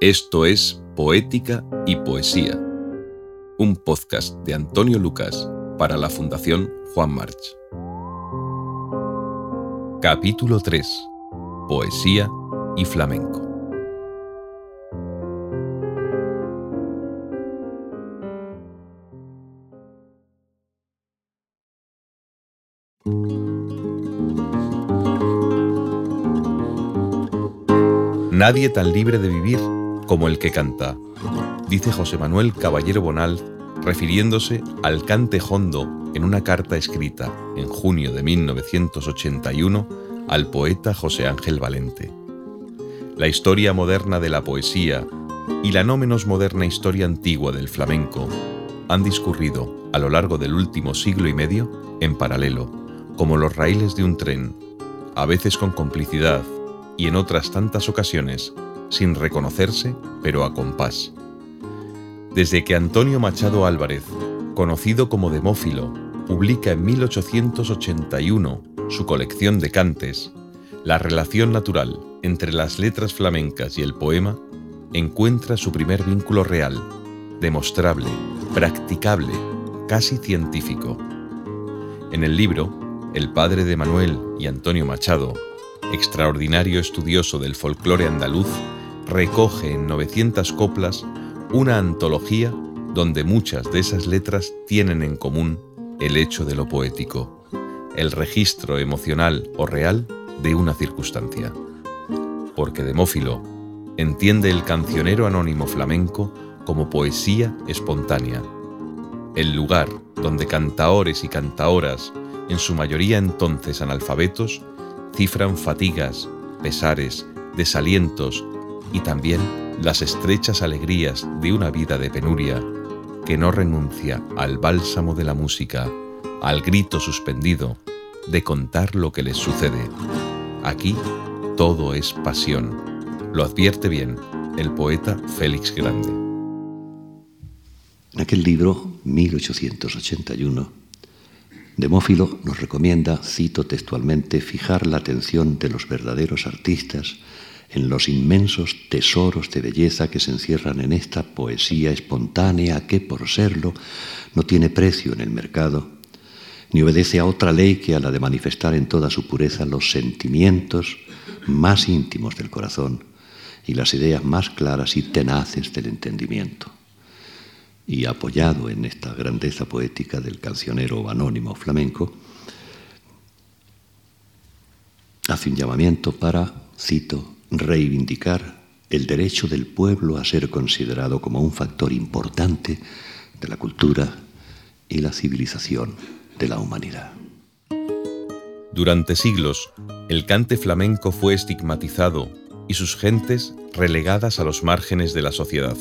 Esto es Poética y Poesía, un podcast de Antonio Lucas para la Fundación Juan March. Capítulo 3. Poesía y flamenco. Nadie tan libre de vivir como el que canta, dice José Manuel Caballero Bonal, refiriéndose al cante hondo en una carta escrita en junio de 1981 al poeta José Ángel Valente. La historia moderna de la poesía y la no menos moderna historia antigua del flamenco han discurrido a lo largo del último siglo y medio en paralelo, como los raíles de un tren, a veces con complicidad y en otras tantas ocasiones sin reconocerse, pero a compás. Desde que Antonio Machado Álvarez, conocido como Demófilo, publica en 1881 su colección de cantes, la relación natural entre las letras flamencas y el poema encuentra su primer vínculo real, demostrable, practicable, casi científico. En el libro, el padre de Manuel y Antonio Machado, extraordinario estudioso del folclore andaluz, recoge en 900 coplas una antología donde muchas de esas letras tienen en común el hecho de lo poético, el registro emocional o real de una circunstancia. Porque Demófilo entiende el cancionero anónimo flamenco como poesía espontánea, el lugar donde cantaores y cantaoras, en su mayoría entonces analfabetos, cifran fatigas, pesares, desalientos y también las estrechas alegrías de una vida de penuria que no renuncia al bálsamo de la música, al grito suspendido de contar lo que les sucede. Aquí todo es pasión. Lo advierte bien el poeta Félix Grande. En aquel libro, 1881, Demófilo nos recomienda, cito textualmente, fijar la atención de los verdaderos artistas en los inmensos tesoros de belleza que se encierran en esta poesía espontánea que, por serlo, no tiene precio en el mercado, ni obedece a otra ley que a la de manifestar en toda su pureza los sentimientos más íntimos del corazón y las ideas más claras y tenaces del entendimiento. Y apoyado en esta grandeza poética del cancionero anónimo flamenco, hace un llamamiento para, cito, reivindicar el derecho del pueblo a ser considerado como un factor importante de la cultura y la civilización de la humanidad. Durante siglos, el cante flamenco fue estigmatizado y sus gentes relegadas a los márgenes de la sociedad.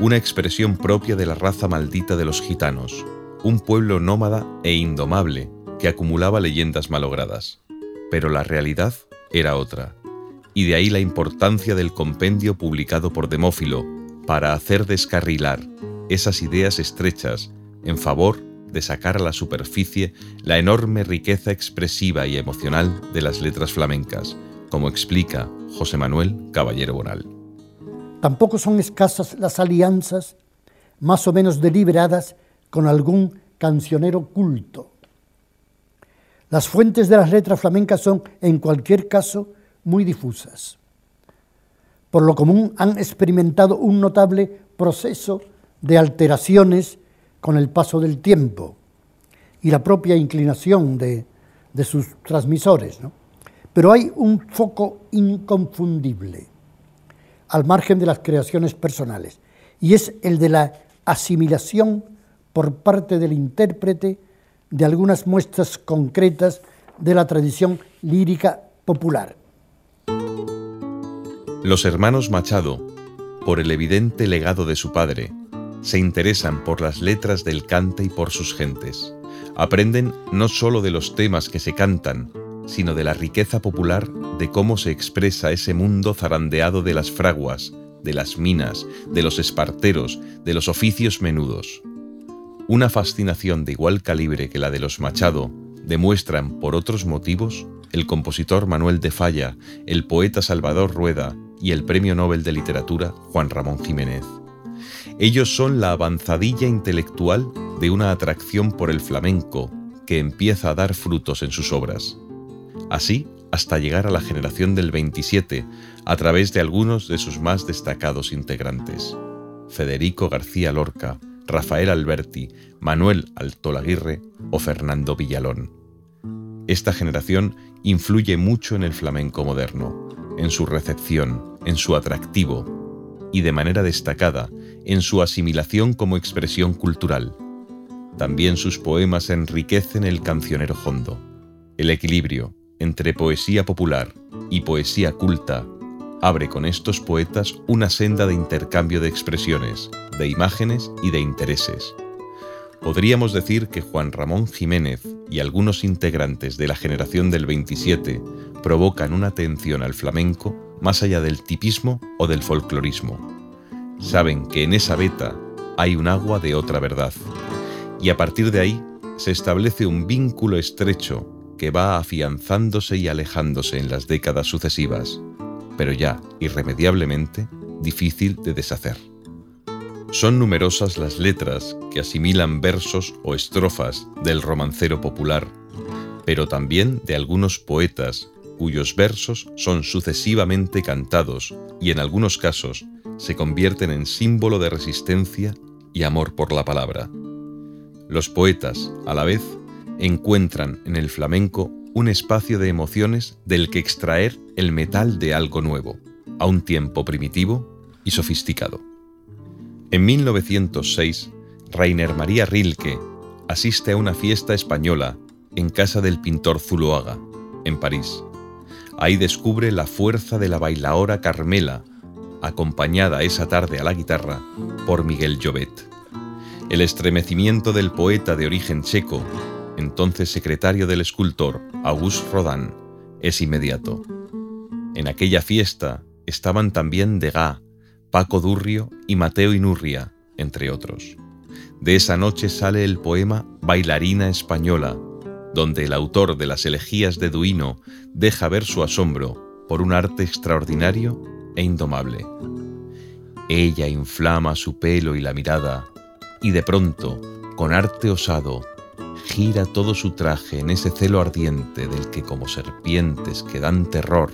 Una expresión propia de la raza maldita de los gitanos, un pueblo nómada e indomable que acumulaba leyendas malogradas. Pero la realidad era otra y de ahí la importancia del compendio publicado por Demófilo para hacer descarrilar esas ideas estrechas en favor de sacar a la superficie la enorme riqueza expresiva y emocional de las letras flamencas, como explica José Manuel Caballero Bonal. Tampoco son escasas las alianzas, más o menos deliberadas, con algún cancionero culto. Las fuentes de las letras flamencas son, en cualquier caso, muy difusas. Por lo común han experimentado un notable proceso de alteraciones con el paso del tiempo y la propia inclinación de, sus transmisores. Pero hay un foco inconfundible al margen de las creaciones personales y es el de la asimilación por parte del intérprete de algunas muestras concretas de la tradición lírica popular. Los hermanos Machado, por el evidente legado de su padre, se interesan por las letras del cante y por sus gentes. Aprenden no sólo de los temas que se cantan, sino de la riqueza popular de cómo se expresa ese mundo zarandeado de las fraguas, de las minas, de los esparteros, de los oficios menudos. Una fascinación de igual calibre que la de los Machado demuestran por otros motivos el compositor Manuel de Falla, el poeta Salvador Rueda y el Premio Nobel de Literatura Juan Ramón Jiménez. Ellos son la avanzadilla intelectual de una atracción por el flamenco que empieza a dar frutos en sus obras. Así hasta llegar a la generación del 27 a través de algunos de sus más destacados integrantes. Federico García Lorca, Rafael Alberti, Manuel Altolaguirre o Fernando Villalón. Esta generación influye mucho en el flamenco moderno, en su recepción, en su atractivo y de manera destacada en su asimilación como expresión cultural. También sus poemas enriquecen el cancionero hondo. El equilibrio entre poesía popular y poesía culta abre con estos poetas una senda de intercambio de expresiones, de imágenes y de intereses. Podríamos decir que Juan Ramón Jiménez y algunos integrantes de la generación del 27 provocan una atención al flamenco más allá del tipismo o del folclorismo. Saben que en esa beta hay un agua de otra verdad, y a partir de ahí se establece un vínculo estrecho que va afianzándose y alejándose en las décadas sucesivas, pero ya irremediablemente difícil de deshacer. Son numerosas las letras que asimilan versos o estrofas del romancero popular, pero también de algunos poetas cuyos versos son sucesivamente cantados y en algunos casos se convierten en símbolo de resistencia y amor por la palabra. Los poetas, a la vez, encuentran en el flamenco un espacio de emociones del que extraer el metal de algo nuevo, a un tiempo primitivo y sofisticado. En 1906, Rainer María Rilke asiste a una fiesta española en casa del pintor Zuloaga, en París. Ahí descubre la fuerza de la bailaora Carmela, acompañada esa tarde a la guitarra por Miguel Llobet. El estremecimiento del poeta de origen checo entonces secretario del escultor Auguste Rodin, es inmediato. En aquella fiesta estaban también Degas, Paco Durrio y Mateo Inurria, entre otros. De esa noche sale el poema Bailarina Española, donde el autor de las elegías de Duino deja ver su asombro por un arte extraordinario e indomable. Ella inflama su pelo y la mirada, y de pronto, con arte osado, gira todo su traje en ese celo ardiente del que como serpientes que dan terror,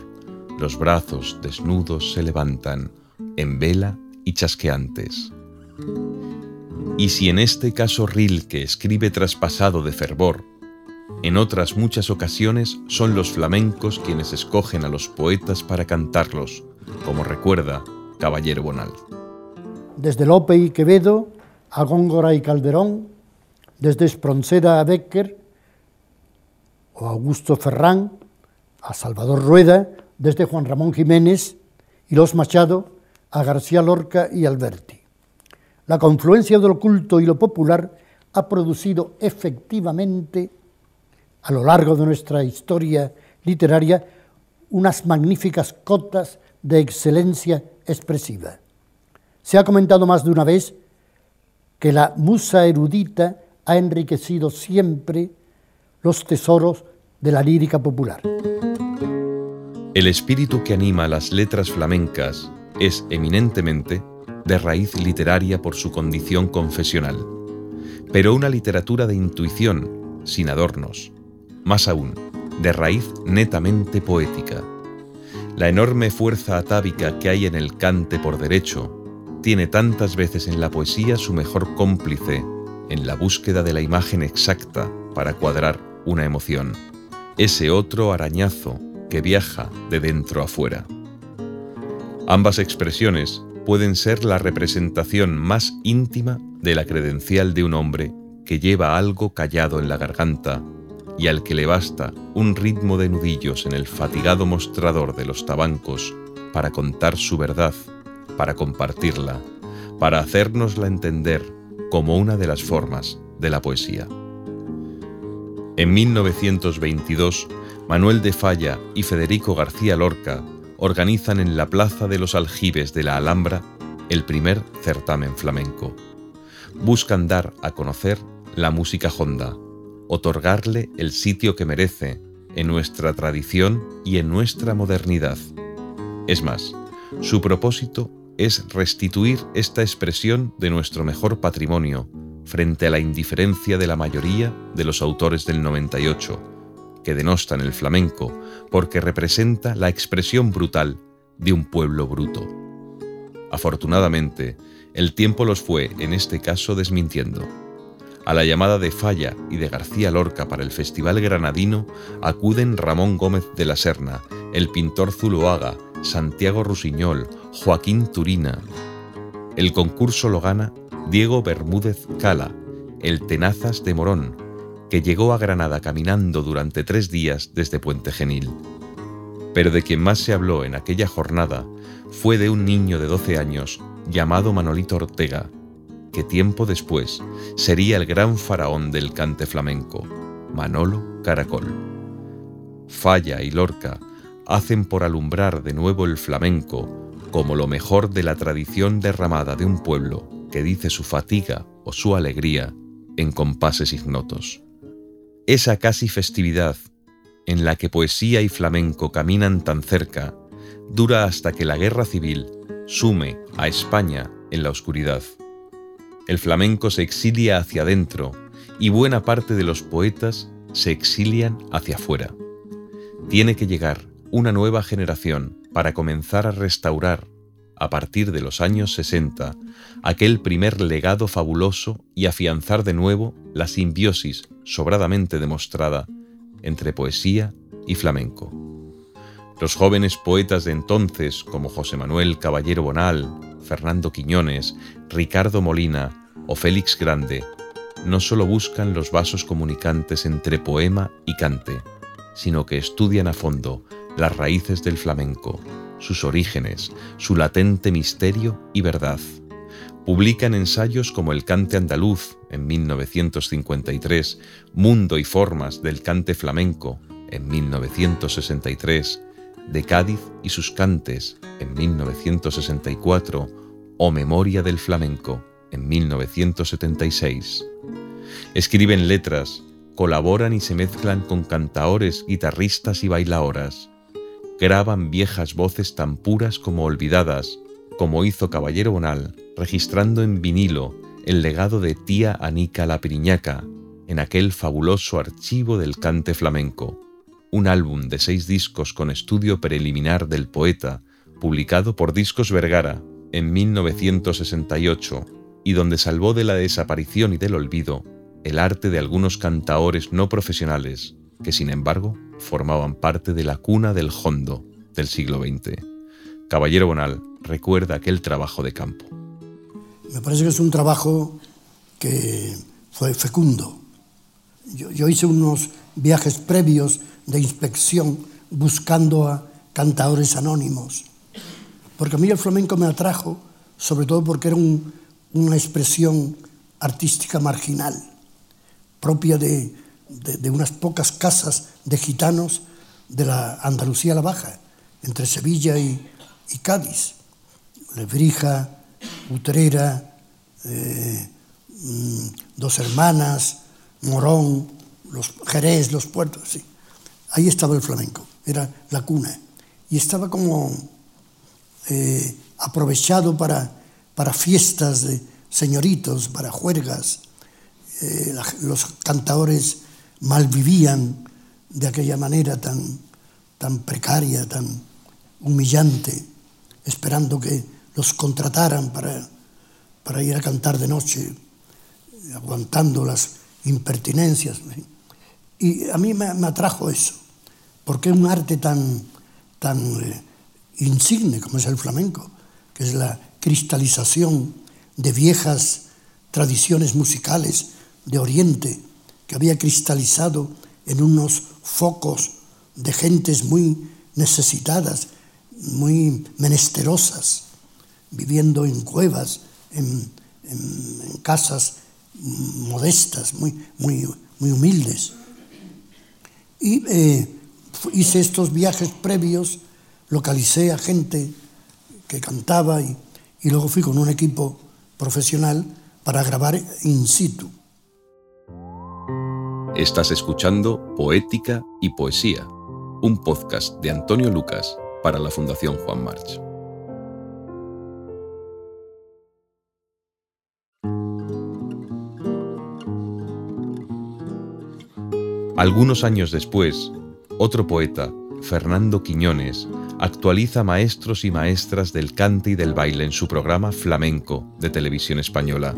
los brazos desnudos se levantan, en vela y chasqueantes. Y si en este caso Rilke escribe traspasado de fervor, en otras muchas ocasiones son los flamencos quienes escogen a los poetas para cantarlos, como recuerda Caballero Bonal. Desde Lope y Quevedo a Góngora y Calderón, desde Espronceda a Becker o Augusto Ferrán a Salvador Rueda, desde Juan Ramón Jiménez y Los Machado a García Lorca y Alberti. La confluencia de lo culto y lo popular ha producido efectivamente a lo largo de nuestra historia literaria unas magníficas cotas de excelencia expresiva. Se ha comentado más de una vez que la musa erudita ha enriquecido siempre los tesoros de la lírica popular. El espíritu que anima las letras flamencas es eminentemente de raíz literaria por su condición confesional, pero una literatura de intuición, sin adornos, más aún, de raíz netamente poética. La enorme fuerza atávica que hay en el cante por derecho tiene tantas veces en la poesía su mejor cómplice en la búsqueda de la imagen exacta para cuadrar una emoción, ese otro arañazo que viaja de dentro a fuera. Ambas expresiones pueden ser la representación más íntima de la credencial de un hombre que lleva algo callado en la garganta y al que le basta un ritmo de nudillos en el fatigado mostrador de los tabancos para contar su verdad, para compartirla, para hacérnosla entender como una de las formas de la poesía. En 1922, Manuel de Falla y Federico García Lorca organizan en la Plaza de los Aljibes de la Alhambra el primer certamen flamenco. Buscan dar a conocer la música honda, otorgarle el sitio que merece en nuestra tradición y en nuestra modernidad. Es más, Su propósito es restituir esta expresión de nuestro mejor patrimonio frente a la indiferencia de la mayoría de los autores del 98, que denostan el flamenco porque representa la expresión brutal de un pueblo bruto. Afortunadamente, el tiempo los fue, en este caso, desmintiendo. A la llamada de Falla y de García Lorca para el Festival Granadino acuden Ramón Gómez de la Serna, el pintor Zuloaga, Santiago Rusiñol, Joaquín Turina. El concurso lo gana Diego Bermúdez Cala, el Tenazas de Morón, que llegó a Granada caminando durante tres días desde Puente Genil. Pero de quien más se habló en aquella jornada fue de un niño de 12 años llamado Manolito Ortega, tiempo después sería el gran faraón del cante flamenco, Manolo Caracol. Falla y Lorca hacen por alumbrar de nuevo el flamenco como lo mejor de la tradición derramada de un pueblo que dice su fatiga o su alegría en compases ignotos. Esa casi festividad en la que poesía y flamenco caminan tan cerca dura hasta que la guerra civil sume a España en la oscuridad. El flamenco se exilia hacia adentro y buena parte de los poetas se exilian hacia afuera. Tiene que llegar una nueva generación para comenzar a restaurar a partir de los años 60 aquel primer legado fabuloso y afianzar de nuevo la simbiosis sobradamente demostrada entre poesía y flamenco. Los jóvenes poetas de entonces, como José Manuel Caballero Bonal, Fernando Quiñones, Ricardo Molina o Félix Grande, no solo buscan los vasos comunicantes entre poema y cante, sino que estudian a fondo las raíces del flamenco, sus orígenes, su latente misterio y verdad. Publican ensayos como El cante andaluz en 1953, Mundo y formas del cante flamenco en 1963, De Cádiz y sus cantes en 1964 o Memoria del flamenco en 1976. Escriben letras, colaboran y se mezclan con cantaores, guitarristas y bailaoras. Graban viejas voces tan puras como olvidadas, como hizo Caballero Bonal, registrando en vinilo el legado de tía Anica la Piriñaca en aquel fabuloso archivo del cante flamenco, un álbum de seis discos con estudio preliminar del poeta, publicado por Discos Vergara en 1968 y donde salvó de la desaparición y del olvido el arte de algunos cantaores no profesionales que sin embargo formaban parte de la cuna del hondo del siglo XX. Caballero Bonal recuerda aquel trabajo de campo. Me parece que es un trabajo que fue fecundo. Yo, hice unos viajes previos de inspección buscando a cantadores anónimos, porque a mí el flamenco me atrajo, sobre todo porque era una expresión artística marginal, propia de, unas pocas casas de gitanos de la Andalucía la Baja, entre Sevilla y, Cádiz. Lebrija, Utrera, eh, mm, Dos Hermanas, Morón, los Jerez, los puertos, sí. Ahí estaba el flamenco, era la cuna. Y estaba como eh, aprovechado para, para fiestas de señoritos, para juergas. Eh, los cantadores malvivían de aquella manera tan, tan precaria, tan humillante, esperando que los contrataran para, para ir a cantar de noche, aguantando las impertinencias. Y a mí me, atrajo eso, porque un arte tan, tan eh, insigne como es el flamenco, que es la cristalización de viejas tradiciones musicales de Oriente que había cristalizado en unos focos de gentes muy necesitadas, muy menesterosas, viviendo en cuevas, en, casas modestas, muy, muy, muy humildes. Y eh, hice estos viajes previos, localicé a gente que cantaba y, y luego fui con un equipo profesional para grabar in situ. Estás escuchando Poética y Poesía, un podcast de Antonio Lucas para la Fundación Juan March. Algunos años después, otro poeta Fernando Quiñones, actualiza maestros y maestras del cante y del baile en su programa Flamenco de televisión española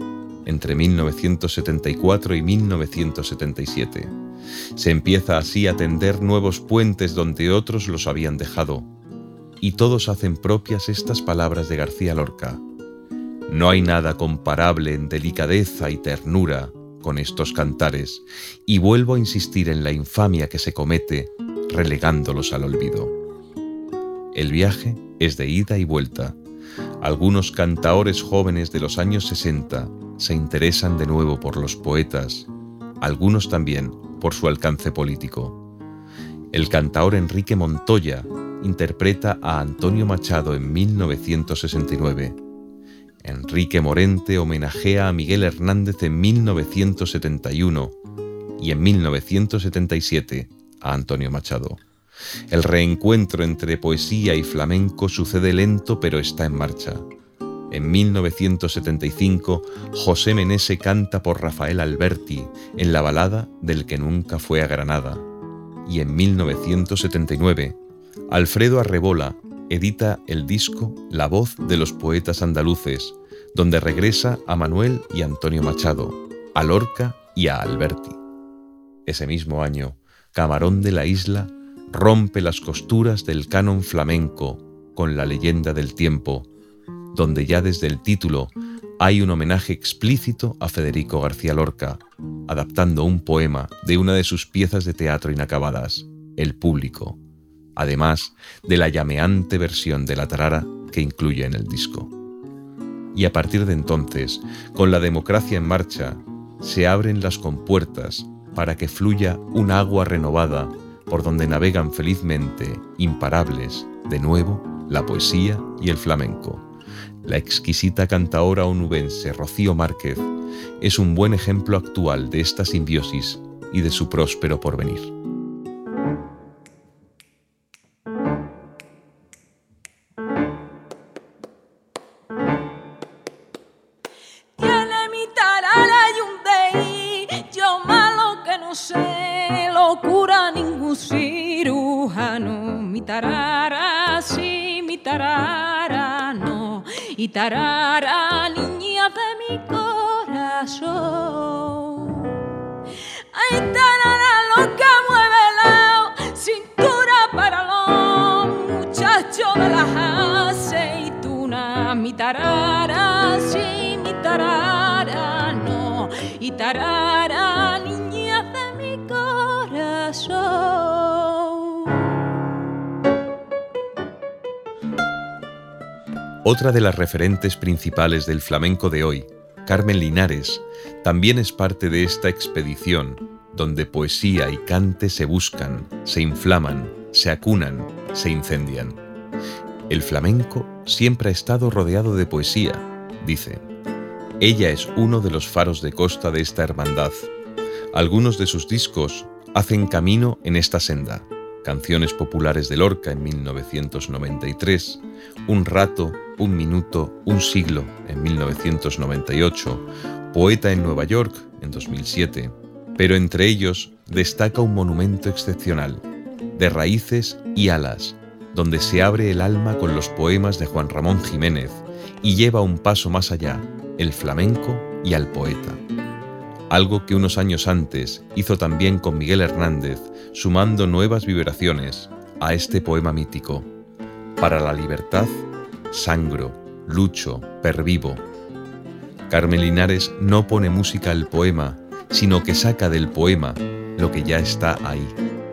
entre 1974 y 1977. Se empieza así a tender nuevos puentes donde otros los habían dejado, y todos hacen propias estas palabras de García Lorca. No hay nada comparable en delicadeza y ternura con estos cantares, y vuelvo a insistir en la infamia que se comete relegándolos al olvido. El viaje es de ida y vuelta. Algunos cantaores jóvenes de los años 60 se interesan de nuevo por los poetas, algunos también por su alcance político. El cantaor Enrique Montoya interpreta a Antonio Machado en 1969. Enrique Morente homenajea a Miguel Hernández en 1971 y en 1977 a Antonio Machado. El reencuentro entre poesía y flamenco sucede lento pero está en marcha. En 1975, José Menese canta por Rafael Alberti en la balada del que nunca fue a Granada. Y en 1979, Alfredo Arrebola edita el disco La voz de los poetas andaluces, donde regresa a Manuel y Antonio Machado, a Lorca y a Alberti. Ese mismo año, Camarón de la Isla rompe las costuras del canon flamenco con la leyenda del tiempo, donde ya desde el título hay un homenaje explícito a Federico García Lorca, adaptando un poema de una de sus piezas de teatro inacabadas, El Público, además de la llameante versión de la tarara que incluye en el disco. Y a partir de entonces, con la democracia en marcha, se abren las compuertas para que fluya un agua renovada por donde navegan felizmente, imparables, de nuevo, la poesía y el flamenco la exquisita cantaora onubense Rocío Márquez es un buen ejemplo actual de esta simbiosis y de su próspero porvenir. Tarara, niña de mi corazón. Otra de las referentes principales del flamenco de hoy, Carmen Linares, también es parte de esta expedición, donde poesía y cante se buscan, se inflaman, se acunan, se incendian. El flamenco siempre ha estado rodeado de poesía, dice. Ella es uno de los faros de costa de esta hermandad. Algunos de sus discos hacen camino en esta senda. Canciones populares de Lorca en 1993, Un rato un minuto, un siglo en 1998, Poeta en Nueva York en 2007, pero entre ellos destaca un monumento excepcional, de raíces y alas, donde se abre el alma con los poemas de Juan Ramón Jiménez y lleva un paso más allá, el flamenco y al poeta. Algo que unos años antes hizo también con Miguel Hernández, sumando nuevas vibraciones a este poema mítico. Para la libertad sangro, lucho, pervivo. Carmen Linares no pone música al poema, sino que saca del poema lo que ya está ahí,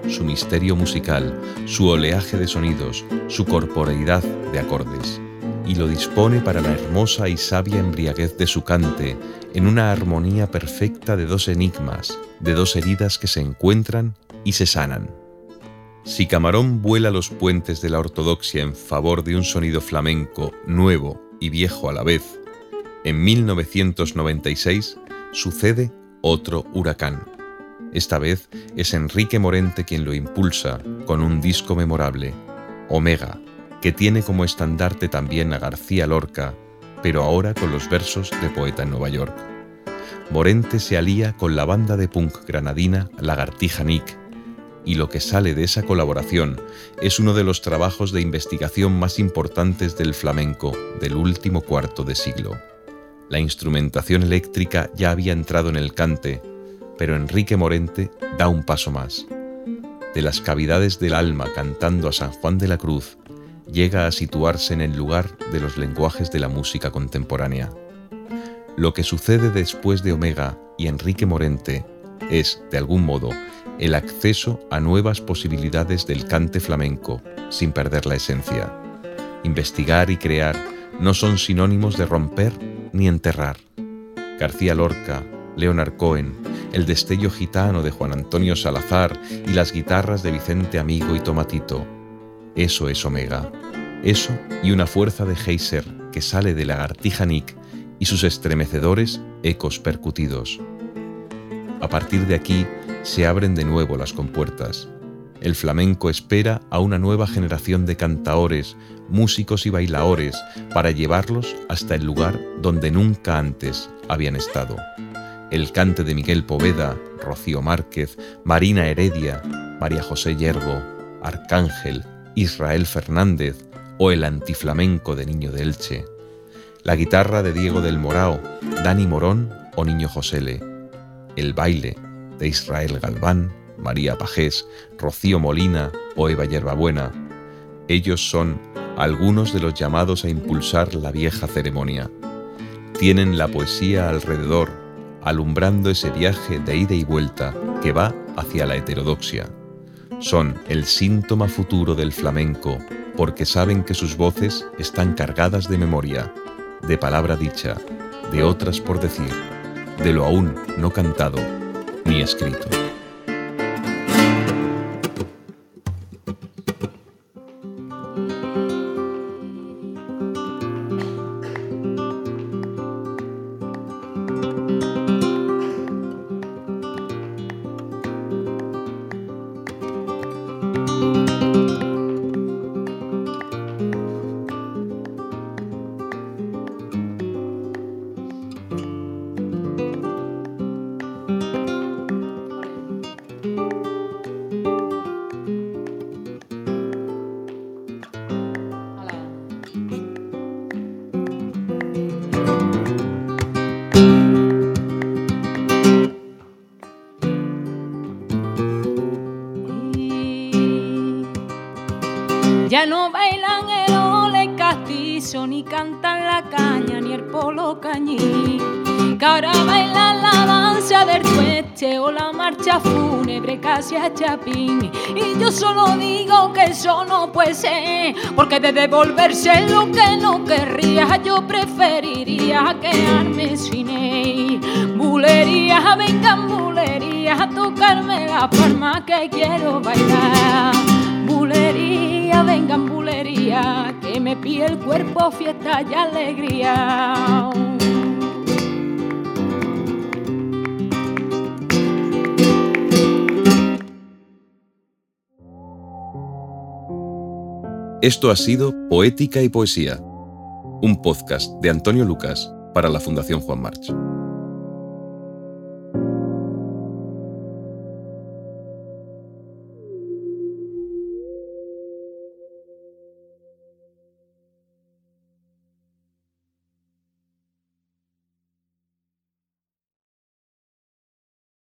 su misterio musical, su oleaje de sonidos, su corporeidad de acordes, y lo dispone para la hermosa y sabia embriaguez de su cante, en una armonía perfecta de dos enigmas, de dos heridas que se encuentran y se sanan. Si Camarón vuela los puentes de la ortodoxia en favor de un sonido flamenco nuevo y viejo a la vez, en 1996 sucede otro huracán. Esta vez es Enrique Morente quien lo impulsa con un disco memorable, Omega, que tiene como estandarte también a García Lorca, pero ahora con los versos de Poeta en Nueva York. Morente se alía con la banda de punk granadina Lagartija Nick, y lo que sale de esa colaboración es uno de los trabajos de investigación más importantes del flamenco del último cuarto de siglo. La instrumentación eléctrica ya había entrado en el cante, pero Enrique Morente da un paso más. De las cavidades del alma cantando a San Juan de la Cruz, llega a situarse en el lugar de los lenguajes de la música contemporánea. Lo que sucede después de Omega y Enrique Morente es, de algún modo, el acceso a nuevas posibilidades del cante flamenco, sin perder la esencia. Investigar y crear no son sinónimos de romper ni enterrar. García Lorca, Leonard Cohen, el destello gitano de Juan Antonio Salazar y las guitarras de Vicente Amigo y Tomatito. Eso es Omega. Eso y una fuerza de Heiser que sale de la Lagartija Nick y sus estremecedores ecos percutidos. A partir de aquí se abren de nuevo las compuertas. El flamenco espera a una nueva generación de cantaores, músicos y bailaores para llevarlos hasta el lugar donde nunca antes habían estado. El cante de Miguel Poveda, Rocío Márquez, Marina Heredia, María José Yergo, Arcángel, Israel Fernández o el antiflamenco de Niño de Elche. La guitarra de Diego del Morao, Dani Morón o Niño Josele. El baile de Israel Galván, María Pajés, Rocío Molina o Eva Yerbabuena. Ellos son algunos de los llamados a impulsar la vieja ceremonia. Tienen la poesía alrededor, alumbrando ese viaje de ida y vuelta que va hacia la heterodoxia. Son el síntoma futuro del flamenco porque saben que sus voces están cargadas de memoria, de palabra dicha, de otras por decir, de lo aún no cantado ni escrito. Cantan la caña, ni el polo cañí. Que ahora bailan la danza del tueste o la marcha fúnebre casi a chapín. Y yo solo digo que eso no puede ser, porque de devolverse lo que no querría, yo preferiría quedarme sin él. Bulería, vengan bulerías a tocarme la palma que quiero bailar. Bulería, vengan bulería, que me pide el cuerpo fiesta y alegría. Esto ha sido Poética y Poesía, un podcast de Antonio Lucas para la Fundación Juan March.